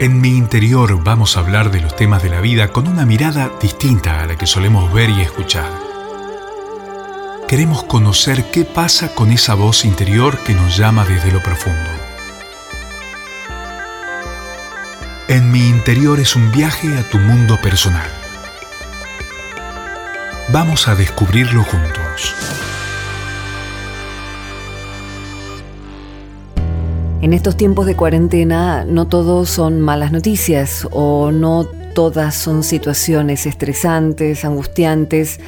En mi interior vamos a hablar de los temas de la vida con una mirada distinta a la que solemos ver y escuchar. Queremos conocer qué pasa con esa voz interior que nos llama desde lo profundo. En mi interior es un viaje a tu mundo personal. Vamos a descubrirlo juntos. En estos tiempos de cuarentena no todos son malas noticias o no todas son situaciones estresantes, angustiantes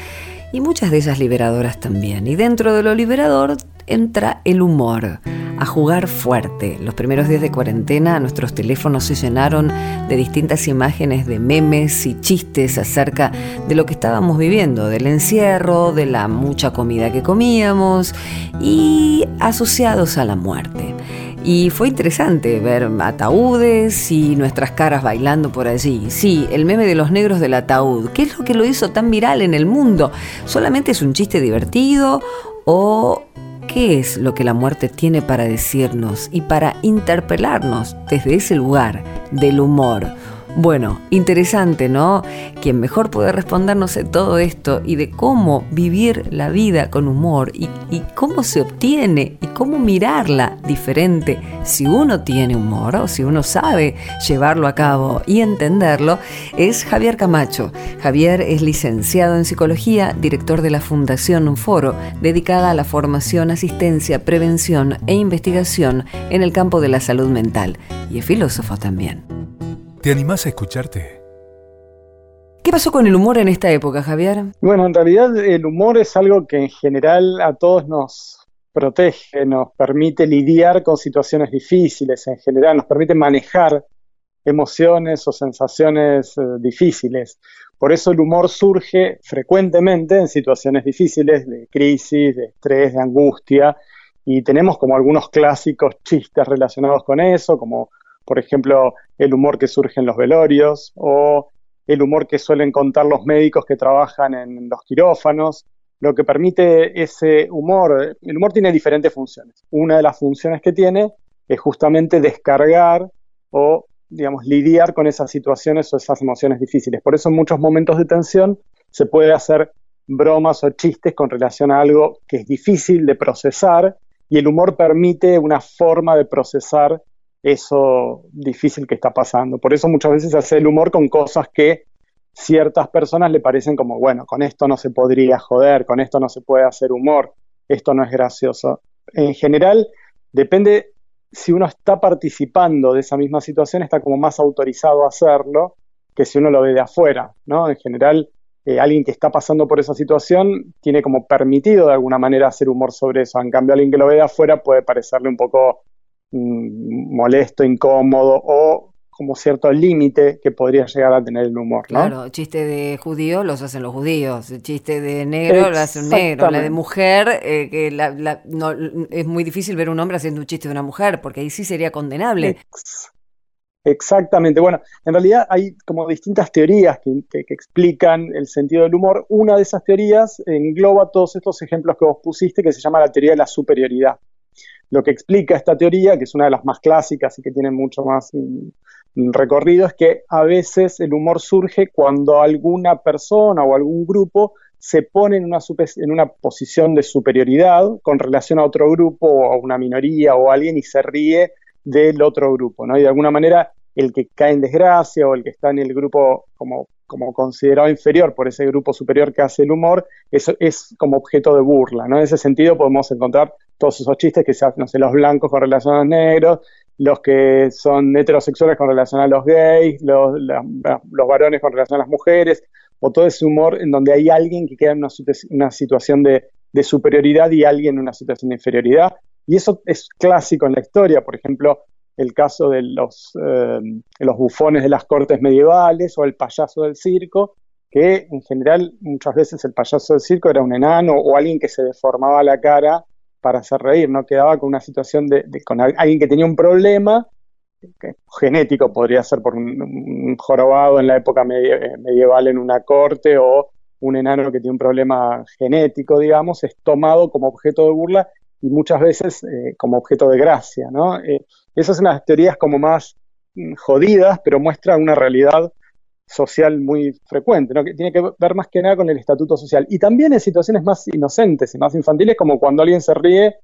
y muchas de ellas liberadoras también. Y dentro de lo liberador entra el humor, a jugar fuerte. Los primeros días de cuarentena nuestros teléfonos se llenaron de distintas imágenes de memes y chistes acerca de lo que estábamos viviendo, del encierro, de la mucha comida que comíamos y asociados a la muerte. Y fue interesante ver ataúdes y nuestras caras bailando por allí. Sí, el meme de los negros del ataúd. ¿Qué es lo que lo hizo tan viral en el mundo? ¿Solamente es un chiste divertido o qué es lo que la muerte tiene para decirnos y para interpelarnos desde ese lugar del humor? Bueno, interesante, ¿no? Quien mejor puede respondernos de todo esto y de cómo vivir la vida con humor y, cómo se obtiene y cómo mirarla diferente si uno tiene humor o si uno sabe llevarlo a cabo y entenderlo, es Javier Camacho. Javier es licenciado en psicología, director de la Fundación Foro, dedicada a la formación, asistencia, prevención e investigación en el campo de la salud mental y es filósofo también. ¿Te animás a escucharte? ¿Qué pasó con el humor en esta época, Javier? Bueno, en realidad el humor es algo que en general a todos nos protege, nos permite lidiar con situaciones difíciles, en general nos permite manejar emociones o sensaciones eh, difíciles. Por eso el humor surge frecuentemente en situaciones difíciles de crisis, de estrés, de angustia, y tenemos como algunos clásicos chistes relacionados con eso, como por ejemplo, el humor que surge en los velorios o el humor que suelen contar los médicos que trabajan en los quirófanos. Lo que permite ese humor, el humor tiene diferentes funciones. Una de las funciones que tiene es justamente descargar o, digamos, lidiar con esas situaciones o esas emociones difíciles. Por eso en muchos momentos de tensión se puede hacer bromas o chistes con relación a algo que es difícil de procesar y el humor permite una forma de procesar eso difícil que está pasando. Por eso muchas veces hace el humor con cosas que ciertas personas le parecen como, bueno, con esto no se podría joder, con esto no se puede hacer humor, esto no es gracioso. En general, depende si uno está participando de esa misma situación, está como más autorizado a hacerlo que si uno lo ve de afuera, ¿no? En general, eh, alguien que está pasando por esa situación tiene como permitido de alguna manera hacer humor sobre eso. En cambio, alguien que lo ve de afuera puede parecerle un poco molesto, incómodo o como cierto límite que podría llegar a tener el humor. ¿no? Claro, chiste de judío los hacen los judíos, el chiste de negro lo hace un negro, la de mujer, eh, que no, es muy difícil ver un hombre haciendo un chiste de una mujer, porque ahí sí sería condenable. Exactamente, bueno, en realidad hay como distintas teorías que, que, explican el sentido del humor. Una de esas teorías engloba todos estos ejemplos que vos pusiste, que se llama la teoría de la superioridad. Lo que explica esta teoría, que es una de las más clásicas y que tiene mucho más mm, recorrido, es que a veces el humor surge cuando alguna persona o algún grupo se pone en una, posición de superioridad con relación a otro grupo o a una minoría o a alguien y se ríe del otro grupo, ¿no? Y de alguna manera el que cae en desgracia o el que está en el grupo como, considerado inferior por ese grupo superior que hace el humor, es como objeto de burla. En ese sentido podemos encontrar todos esos chistes que se hacen, no sé, los blancos con relación a los negros, los que son heterosexuales con relación a los gays, los, los varones con relación a las mujeres, o todo ese humor en donde hay alguien que queda en una, una situación de, de, superioridad y alguien en una situación de inferioridad. Y eso es clásico en la historia, por ejemplo, el caso de los, eh, los bufones de las cortes medievales o el payaso del circo, que en general muchas veces el payaso del circo era un enano o alguien que se deformaba la cara para hacer reír, no quedaba con una situación de, con alguien que tenía un problema genético, podría ser por un, jorobado en la época medieval en una corte o un enano que tiene un problema genético, digamos, es tomado como objeto de burla y muchas veces eh, como objeto de gracia, ¿no? Eh, esas son las teorías como más mm, jodidas, pero muestran una realidad social muy frecuente, ¿no? que tiene que ver más que nada con el estatuto social. Y también en situaciones más inocentes y más infantiles, como cuando alguien se ríe,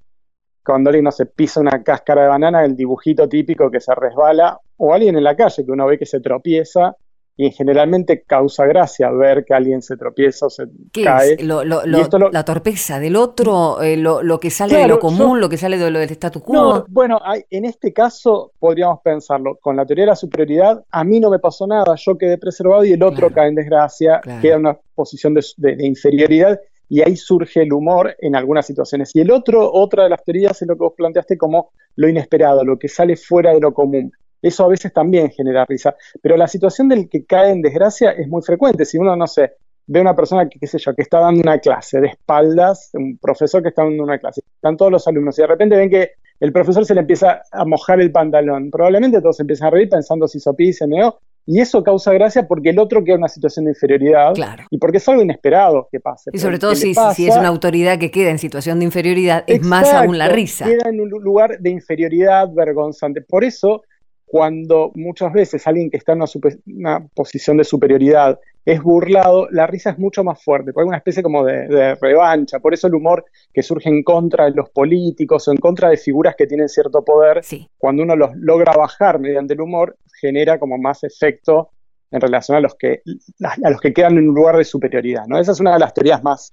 cuando alguien no se pisa una cáscara de banana, el dibujito típico que se resbala, o alguien en la calle que uno ve que se tropieza y generalmente causa gracia ver que alguien se tropieza o se cae. la torpeza del otro, eh, lo, que sale de lo común, lo que sale de lo del statu quo. bueno, en este caso podríamos pensarlo, con la teoría de la superioridad, a mí no me pasó nada, yo quedé preservado y el otro cae en desgracia, queda en una posición de, inferioridad y ahí surge el humor en algunas situaciones. Y el otro, otra de las teorías es lo que vos planteaste como lo inesperado, lo que sale fuera de lo común. Eso a veces también genera risa. Pero la situación del que cae en desgracia es muy frecuente. Si uno, no sé, ve una persona que, qué sé yo, que está dando una clase de espaldas, un profesor que está dando una clase, están todos los alumnos y de repente ven que el profesor se le empieza a mojar el pantalón. Probablemente todos empiezan a reír pensando si sopí y se meó. Y eso causa gracia porque el otro queda en una situación de inferioridad y porque es algo inesperado que pase. Y sobre todo si, si, es una autoridad que queda en situación de inferioridad, es más aún la risa. Queda en un lugar de inferioridad vergonzante. Por eso cuando muchas veces alguien que está en una, posición de superioridad es burlado, la risa es mucho más fuerte, porque hay una especie como de, revancha, por eso el humor que surge en contra de los políticos o en contra de figuras que tienen cierto poder, cuando uno los logra bajar mediante el humor, genera como más efecto en relación a los que a los que quedan en un lugar de superioridad. ¿no? Esa es una de las teorías más,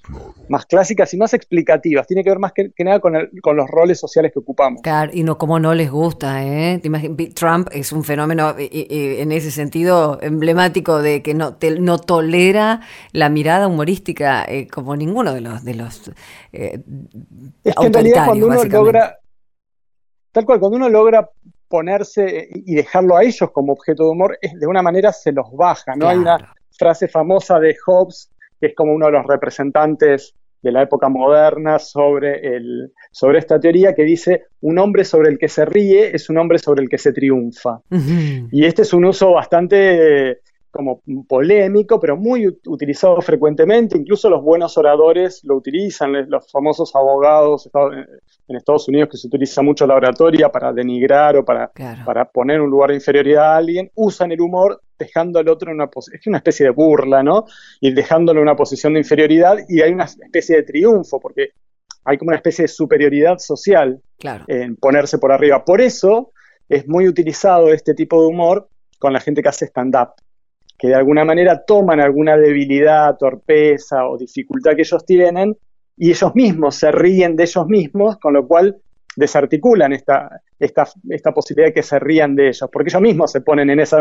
más clásicas y más explicativas. Tiene que ver más que, nada con, con, los roles sociales que ocupamos. Claro, y no como no les gusta. ¿eh? Trump es un fenómeno en ese sentido emblemático de que no, no tolera la mirada humorística eh, como ninguno de los de los eh, es que en realidad cuando uno logra tal cual cuando uno logra ponerse y dejarlo a ellos como objeto de humor, es, de una manera se los baja, ¿no? Hay una frase famosa de Hobbes, que es como uno de los representantes de la época moderna sobre, el, sobre esta teoría que dice, un hombre sobre el que se ríe es un hombre sobre el que se triunfa. Y este es un uso bastante como polémico, pero muy utilizado frecuentemente. Incluso los buenos oradores lo utilizan, los famosos abogados en Estados Unidos que se utiliza mucho la oratoria para denigrar o para, para poner un lugar de inferioridad a alguien, usan el humor dejando al otro en una posición, es una especie de burla, ¿no? Y dejándolo en una posición de inferioridad y hay una especie de triunfo, porque hay como una especie de superioridad social en ponerse por arriba. Por eso es muy utilizado este tipo de humor con la gente que hace stand-up que de alguna manera toman alguna debilidad, torpeza o dificultad que ellos tienen y ellos mismos se ríen de ellos mismos, con lo cual desarticulan esta, esta, esta posibilidad de que se rían de ellos, porque ellos mismos se ponen en esa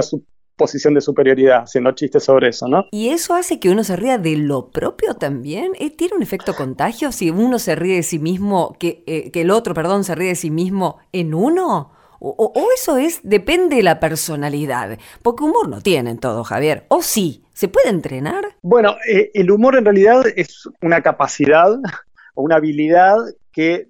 posición de superioridad, haciendo chistes sobre eso, ¿no? ¿Y eso hace que uno se ría de lo propio también? ¿Eh, ¿Tiene un efecto contagio si uno se ríe de sí mismo, que, eh, que el otro, perdón, se ríe de sí mismo en uno? O, eso es, depende de la personalidad, porque humor no tienen todo, Javier. ¿O sí? ¿Se puede entrenar? Bueno, eh, el humor en realidad es una capacidad o una habilidad que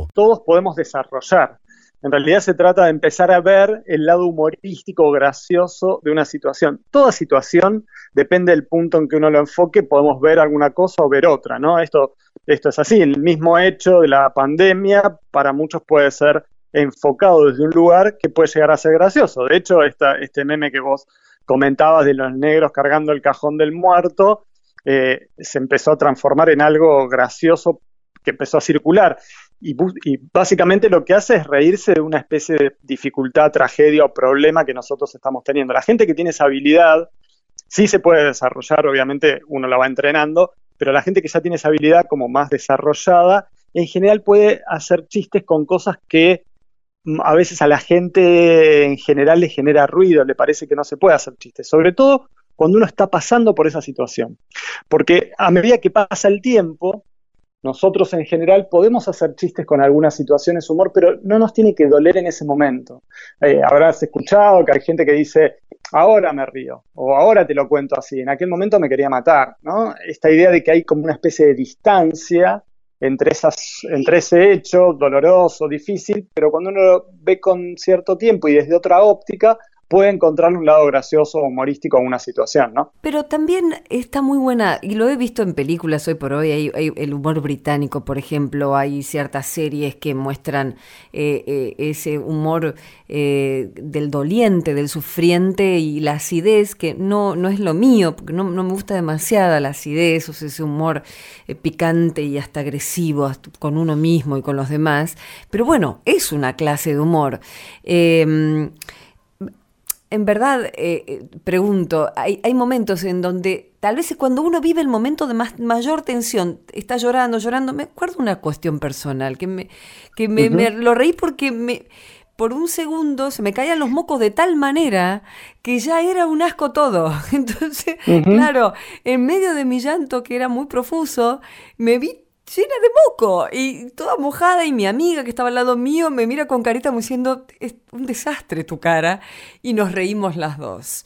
Todos podemos desarrollar. En realidad se trata de empezar a ver el lado humorístico gracioso de una situación. Toda situación, depende del punto en que uno lo enfoque, podemos ver alguna cosa o ver otra, ¿no? Esto, esto es así, el mismo hecho de la pandemia para muchos puede ser enfocado desde un lugar que puede llegar a ser gracioso. De hecho, este meme que vos comentabas de los negros cargando el cajón del muerto, eh, se empezó a transformar en algo gracioso que empezó a circular. Y, básicamente lo que hace es reírse de una especie de dificultad, tragedia o problema que nosotros estamos teniendo. La gente que tiene esa habilidad sí se puede desarrollar, obviamente uno la va entrenando, pero la gente que ya tiene esa habilidad como más desarrollada, en general puede hacer chistes con cosas que mm, a veces a la gente en general le genera ruido, le parece que no se puede hacer chistes, sobre todo cuando uno está pasando por esa situación. Porque a medida que pasa el tiempo, nosotros en general podemos hacer chistes con algunas situaciones, humor, pero no nos tiene que doler en ese momento. Eh, habrás escuchado que hay gente que dice, ahora me río, o ahora te lo cuento así, en aquel momento me quería matar, ¿no? Esta idea de que hay como una especie de distancia entre, esas, entre ese hecho doloroso, difícil, pero cuando uno lo ve con cierto tiempo y desde otra óptica, puede encontrar un lado gracioso o humorístico en una situación, ¿no? Pero también está muy buena, y lo he visto en películas hoy por hoy, hay, el humor británico, por ejemplo, hay ciertas series que muestran eh, eh, ese humor eh, del doliente, del sufriente y la acidez, que no, no es lo mío, porque no, me gusta demasiado la acidez, o ese humor picante y hasta agresivo con uno mismo y con los demás, pero bueno, es una clase de humor en verdad, eh, eh, pregunto, hay, momentos en donde tal vez cuando uno vive el momento de más, mayor tensión, está llorando, llorando, me acuerdo una cuestión personal, que me, que me, lo reí porque me, por un segundo se me caían los mocos de tal manera que ya era un asco todo. Entonces, claro, en medio de mi llanto, que era muy profuso, me vi llena de moco y toda mojada y mi amiga que estaba al lado mío me mira con carita como diciendo, es un desastre tu cara y nos reímos las dos.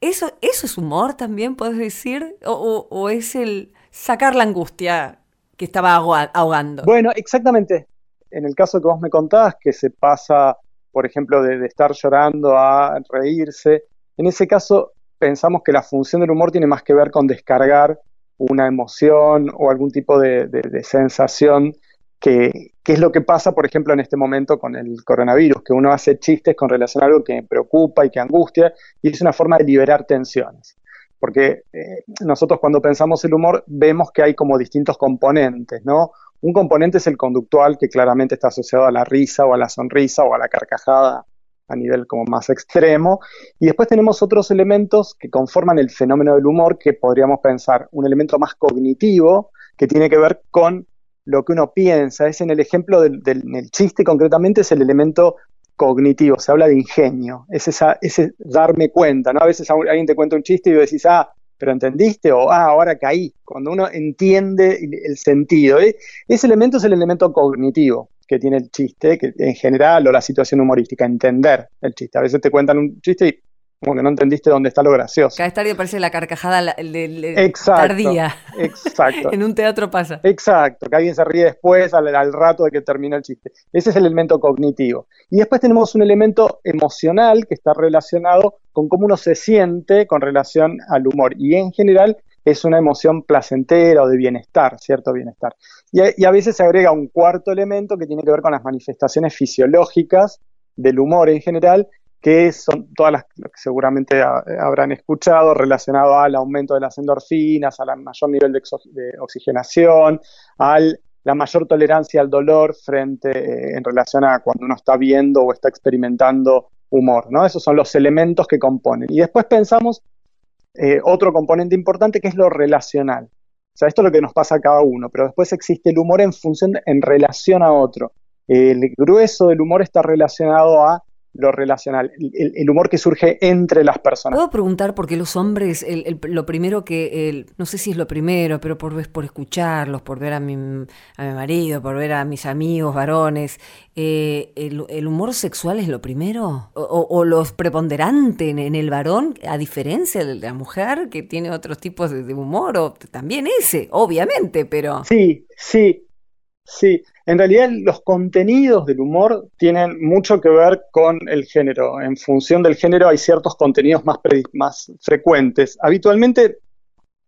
¿Eso, eso es humor también, puedes decir? ¿O, es el sacar la angustia que estaba ahogando? Bueno, exactamente. En el caso que vos me contabas, que se pasa, por ejemplo, de estar llorando a reírse, en ese caso pensamos que la función del humor tiene más que ver con descargar una emoción o algún tipo de, sensación que, es lo que pasa, por ejemplo, en este momento con el coronavirus, que uno hace chistes con relación a algo que preocupa y que angustia, y es una forma de liberar tensiones. Porque eh, nosotros cuando pensamos el humor vemos que hay como distintos componentes, ¿no? Un componente es el conductual, que claramente está asociado a la risa o a la sonrisa o a la carcajada a nivel como más extremo. Y después tenemos otros elementos que conforman el fenómeno del humor que podríamos pensar un elemento más cognitivo que tiene que ver con lo que uno piensa. Es en el ejemplo del, chiste concretamente es el elemento cognitivo, se habla de ingenio, es esa, ese darme cuenta, ¿no? A veces alguien te cuenta un chiste y decís, ah, pero entendiste o ah, ahora caí, cuando uno entiende el sentido. ¿eh? Ese elemento es el elemento cognitivo que tiene el chiste, que en general, o la situación humorística, entender el chiste. A veces te cuentan un chiste y como que no entendiste dónde está lo gracioso. Cada tarde parece la carcajada exacto, tardía. Exacto. en un teatro pasa. Exacto, que alguien se ríe después, al, al, rato de que termina el chiste. Ese es el elemento cognitivo. Y después tenemos un elemento emocional que está relacionado con cómo uno se siente con relación al humor. Y en general es una emoción placentera o de bienestar, cierto bienestar. Y a, veces se agrega un cuarto elemento que tiene que ver con las manifestaciones fisiológicas del humor en general, que son todas las que seguramente habrán escuchado, relacionado al aumento de las endorfinas, al mayor nivel de, oxigenación, a la mayor tolerancia al dolor frente eh, en relación a cuando uno está viendo o está experimentando humor, ¿no? Esos son los elementos que componen. Y después pensamos eh, otro componente importante que es lo relacional. O sea, esto es lo que nos pasa a cada uno, pero después existe el humor en función, en relación a otro. El grueso del humor está relacionado a lo relacional, el, humor que surge entre las personas. ¿Puedo preguntar por qué los hombres, lo primero que, no sé si es lo primero, pero por, por escucharlos, por ver a mi, a mi marido, por ver a mis amigos varones, eh, el, humor sexual es lo primero? ¿O, o lo preponderante en, el varón, a diferencia de la mujer, que tiene otros tipos de, de humor? O también ese, obviamente, pero... Sí, sí, Sí, en realidad los contenidos del humor tienen mucho que ver con el género. En función del género hay ciertos contenidos más, frecuentes. Habitualmente,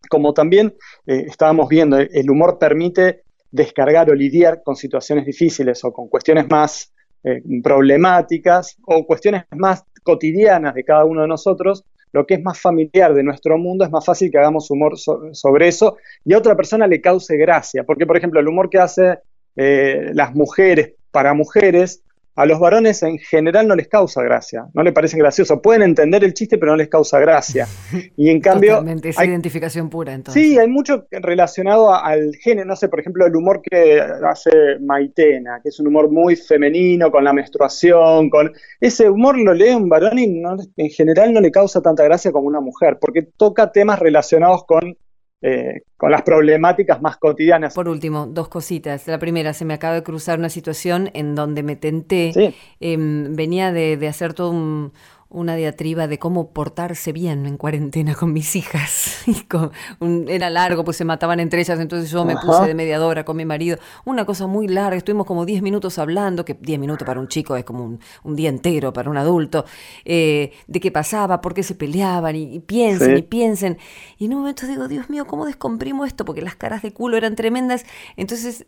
como también eh, estábamos viendo, el humor permite descargar o lidiar con situaciones difíciles o con cuestiones más eh, problemáticas o cuestiones más cotidianas de cada uno de nosotros, lo que es más familiar de nuestro mundo, es más fácil que hagamos humor sobre eso y a otra persona le cause gracia. Porque, por ejemplo, el humor que hace eh, las mujeres para mujeres, a los varones en general no les causa gracia, no les parece gracioso. Pueden entender el chiste, pero no les causa gracia. Y en cambio. Totalmente, es hay- identificación pura entonces. Sí, hay mucho relacionado a- al género, no sé, por ejemplo, el humor que hace Maitena, que es un humor muy femenino, con la menstruación, con ese humor lo lee un varón y no- en general no le causa tanta gracia como una mujer, porque toca temas relacionados con, eh, con las problemáticas más cotidianas. Por último, dos cositas. La primera, se me acaba de cruzar una situación en donde me tenté. Sí. Em, venía de, de hacer todo un- una diatriba de cómo portarse bien en cuarentena con mis hijas. Y con un- era largo, pues se mataban entre ellas, entonces yo me Ajá. puse de mediadora con mi marido. Una cosa muy larga, estuvimos como 10 minutos hablando, que 10 minutos para un chico es como un, un día entero para un adulto, eh, de qué pasaba, por qué se peleaban, y, y piensen, Sí. y piensen. Y en un momento digo, Dios mío, ¿cómo descomprimo esto? Porque las caras de culo eran tremendas. Entonces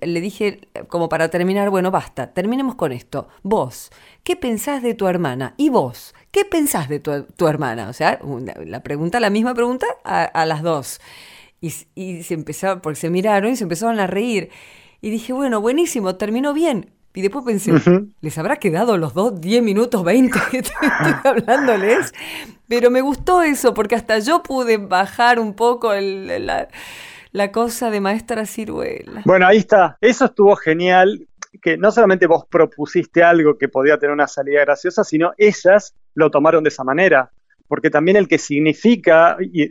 le dije, como para terminar, bueno, basta, terminemos con esto. Vos, ¿qué pensás de tu hermana? Y vos, ¿qué pensás de tu, tu hermana? O sea, una- la pregunta, la misma pregunta a, a las dos. Y, se empezaron, porque se miraron y se empezaron a reír. Y dije, bueno, buenísimo, terminó bien. Y después pensé. ¿les habrá quedado los dos 10 minutos 20 que estoy, estoy hablándoles? Pero me gustó eso, porque hasta yo pude bajar un poco el- la, la cosa de maestra ciruela. Bueno, ahí está. Eso estuvo genial, que no solamente vos propusiste algo que podía tener una salida graciosa, sino ellas lo tomaron de esa manera. Porque también el que significa y, y-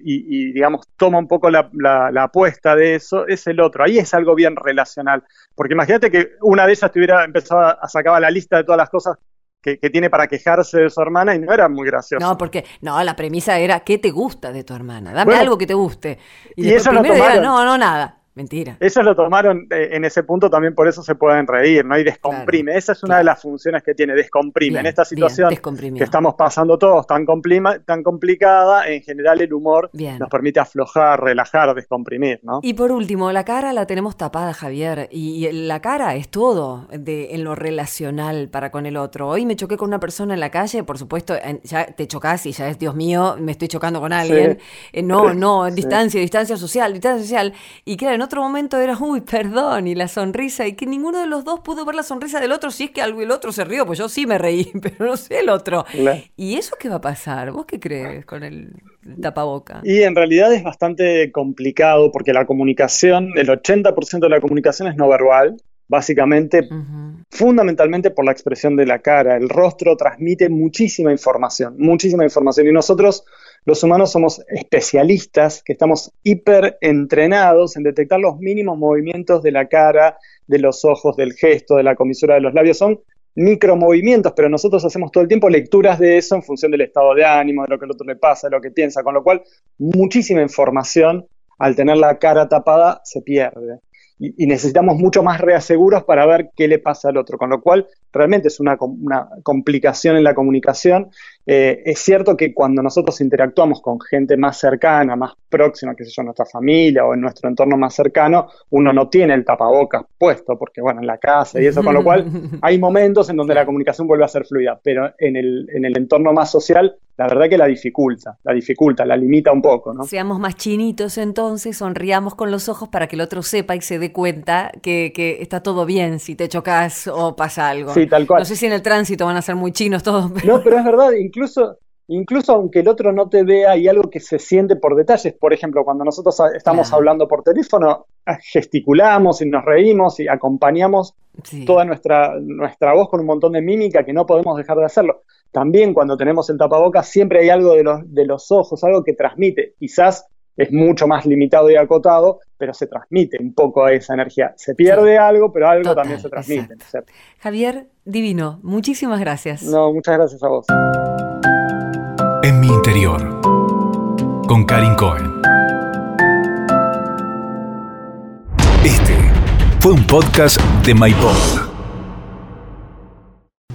y, digamos, toma un poco la, la- la apuesta de eso es el otro. Ahí es algo bien relacional. Porque imagínate que una de ellas tuviera empezado a, sacar la lista de todas las cosas que, que tiene para quejarse de su hermana y no era muy gracioso. No, porque no, la premisa era ¿qué te gusta de tu hermana? Dame Bueno, algo que te guste. y después eso primero era, no, no, nada. Mentira. Ellos lo tomaron eh, en ese punto también por eso se pueden reír, ¿no? Y descomprime. Esa es una claro. de las funciones que tiene, descomprime. Bien, en esta situación que estamos pasando todos tan, complima- tan complicada, en general el humor Bien. nos permite aflojar, relajar, descomprimir, ¿no? Y por último, la cara la tenemos tapada, Javier, y, la cara es todo de, en lo relacional para con el otro. Hoy me choqué con una persona en la calle, por supuesto, ya te chocas y ya es, Dios mío, me estoy chocando con alguien. Eh, no, no, Sí. distancia, distancia social, distancia social. Y claro, otro momento era, uy, perdón, y la sonrisa, y que ninguno de los dos pudo ver la sonrisa del otro, si es que algo el otro se rió, pues yo sí me reí, pero no sé el otro. Claro. ¿Y eso qué va a pasar? ¿Vos qué crees con el tapaboca? Y en realidad es bastante complicado porque la comunicación, el 80% de la comunicación es no verbal, básicamente fundamentalmente por la expresión de la cara. El rostro transmite muchísima información, muchísima información. Y nosotros, los humanos, somos especialistas que estamos hiper entrenados en detectar los mínimos movimientos de la cara, de los ojos, del gesto, de la comisura de los labios. Son micromovimientos, pero nosotros hacemos todo el tiempo lecturas de eso en función del estado de ánimo, de lo que el otro le pasa, de lo que piensa, con lo cual muchísima información al tener la cara tapada se pierde y, necesitamos mucho más reaseguros para ver qué le pasa al otro, con lo cual realmente es una, una complicación en la comunicación. Eh, es cierto que cuando nosotros interactuamos con gente más cercana, más próxima, que sé yo, nuestra familia o en nuestro entorno más cercano, uno no tiene el tapabocas puesto, porque bueno, en la casa y eso, con lo cual hay momentos en donde la comunicación vuelve a ser fluida, pero en el, en el entorno más social, la verdad que la dificulta, la dificulta, la limita un poco, ¿no? Seamos más chinitos entonces, sonriamos con los ojos para que el otro sepa y se dé cuenta que, que está todo bien si te chocas o pasa algo. Sí, tal cual. No sé si en el tránsito van a ser muy chinos todos, pero No, pero es verdad, incluso, incluso aunque el otro no te vea, hay algo que se siente por detalles. Por ejemplo, cuando nosotros estamos hablando por teléfono, ah, gesticulamos y nos reímos y acompañamos sí. toda nuestra, nuestra voz con un montón de mímica que no podemos dejar de hacerlo. También cuando tenemos el tapabocas, siempre hay algo de los, de los ojos, algo que transmite. Quizás es mucho más limitado y acotado, pero se transmite un poco esa energía. Se pierde algo, pero algo Total, también se transmite. exacto. Javier, divino, muchísimas gracias. no, muchas gracias a vos. Interior, con Karin Cohen. Este fue un podcast de MyPod.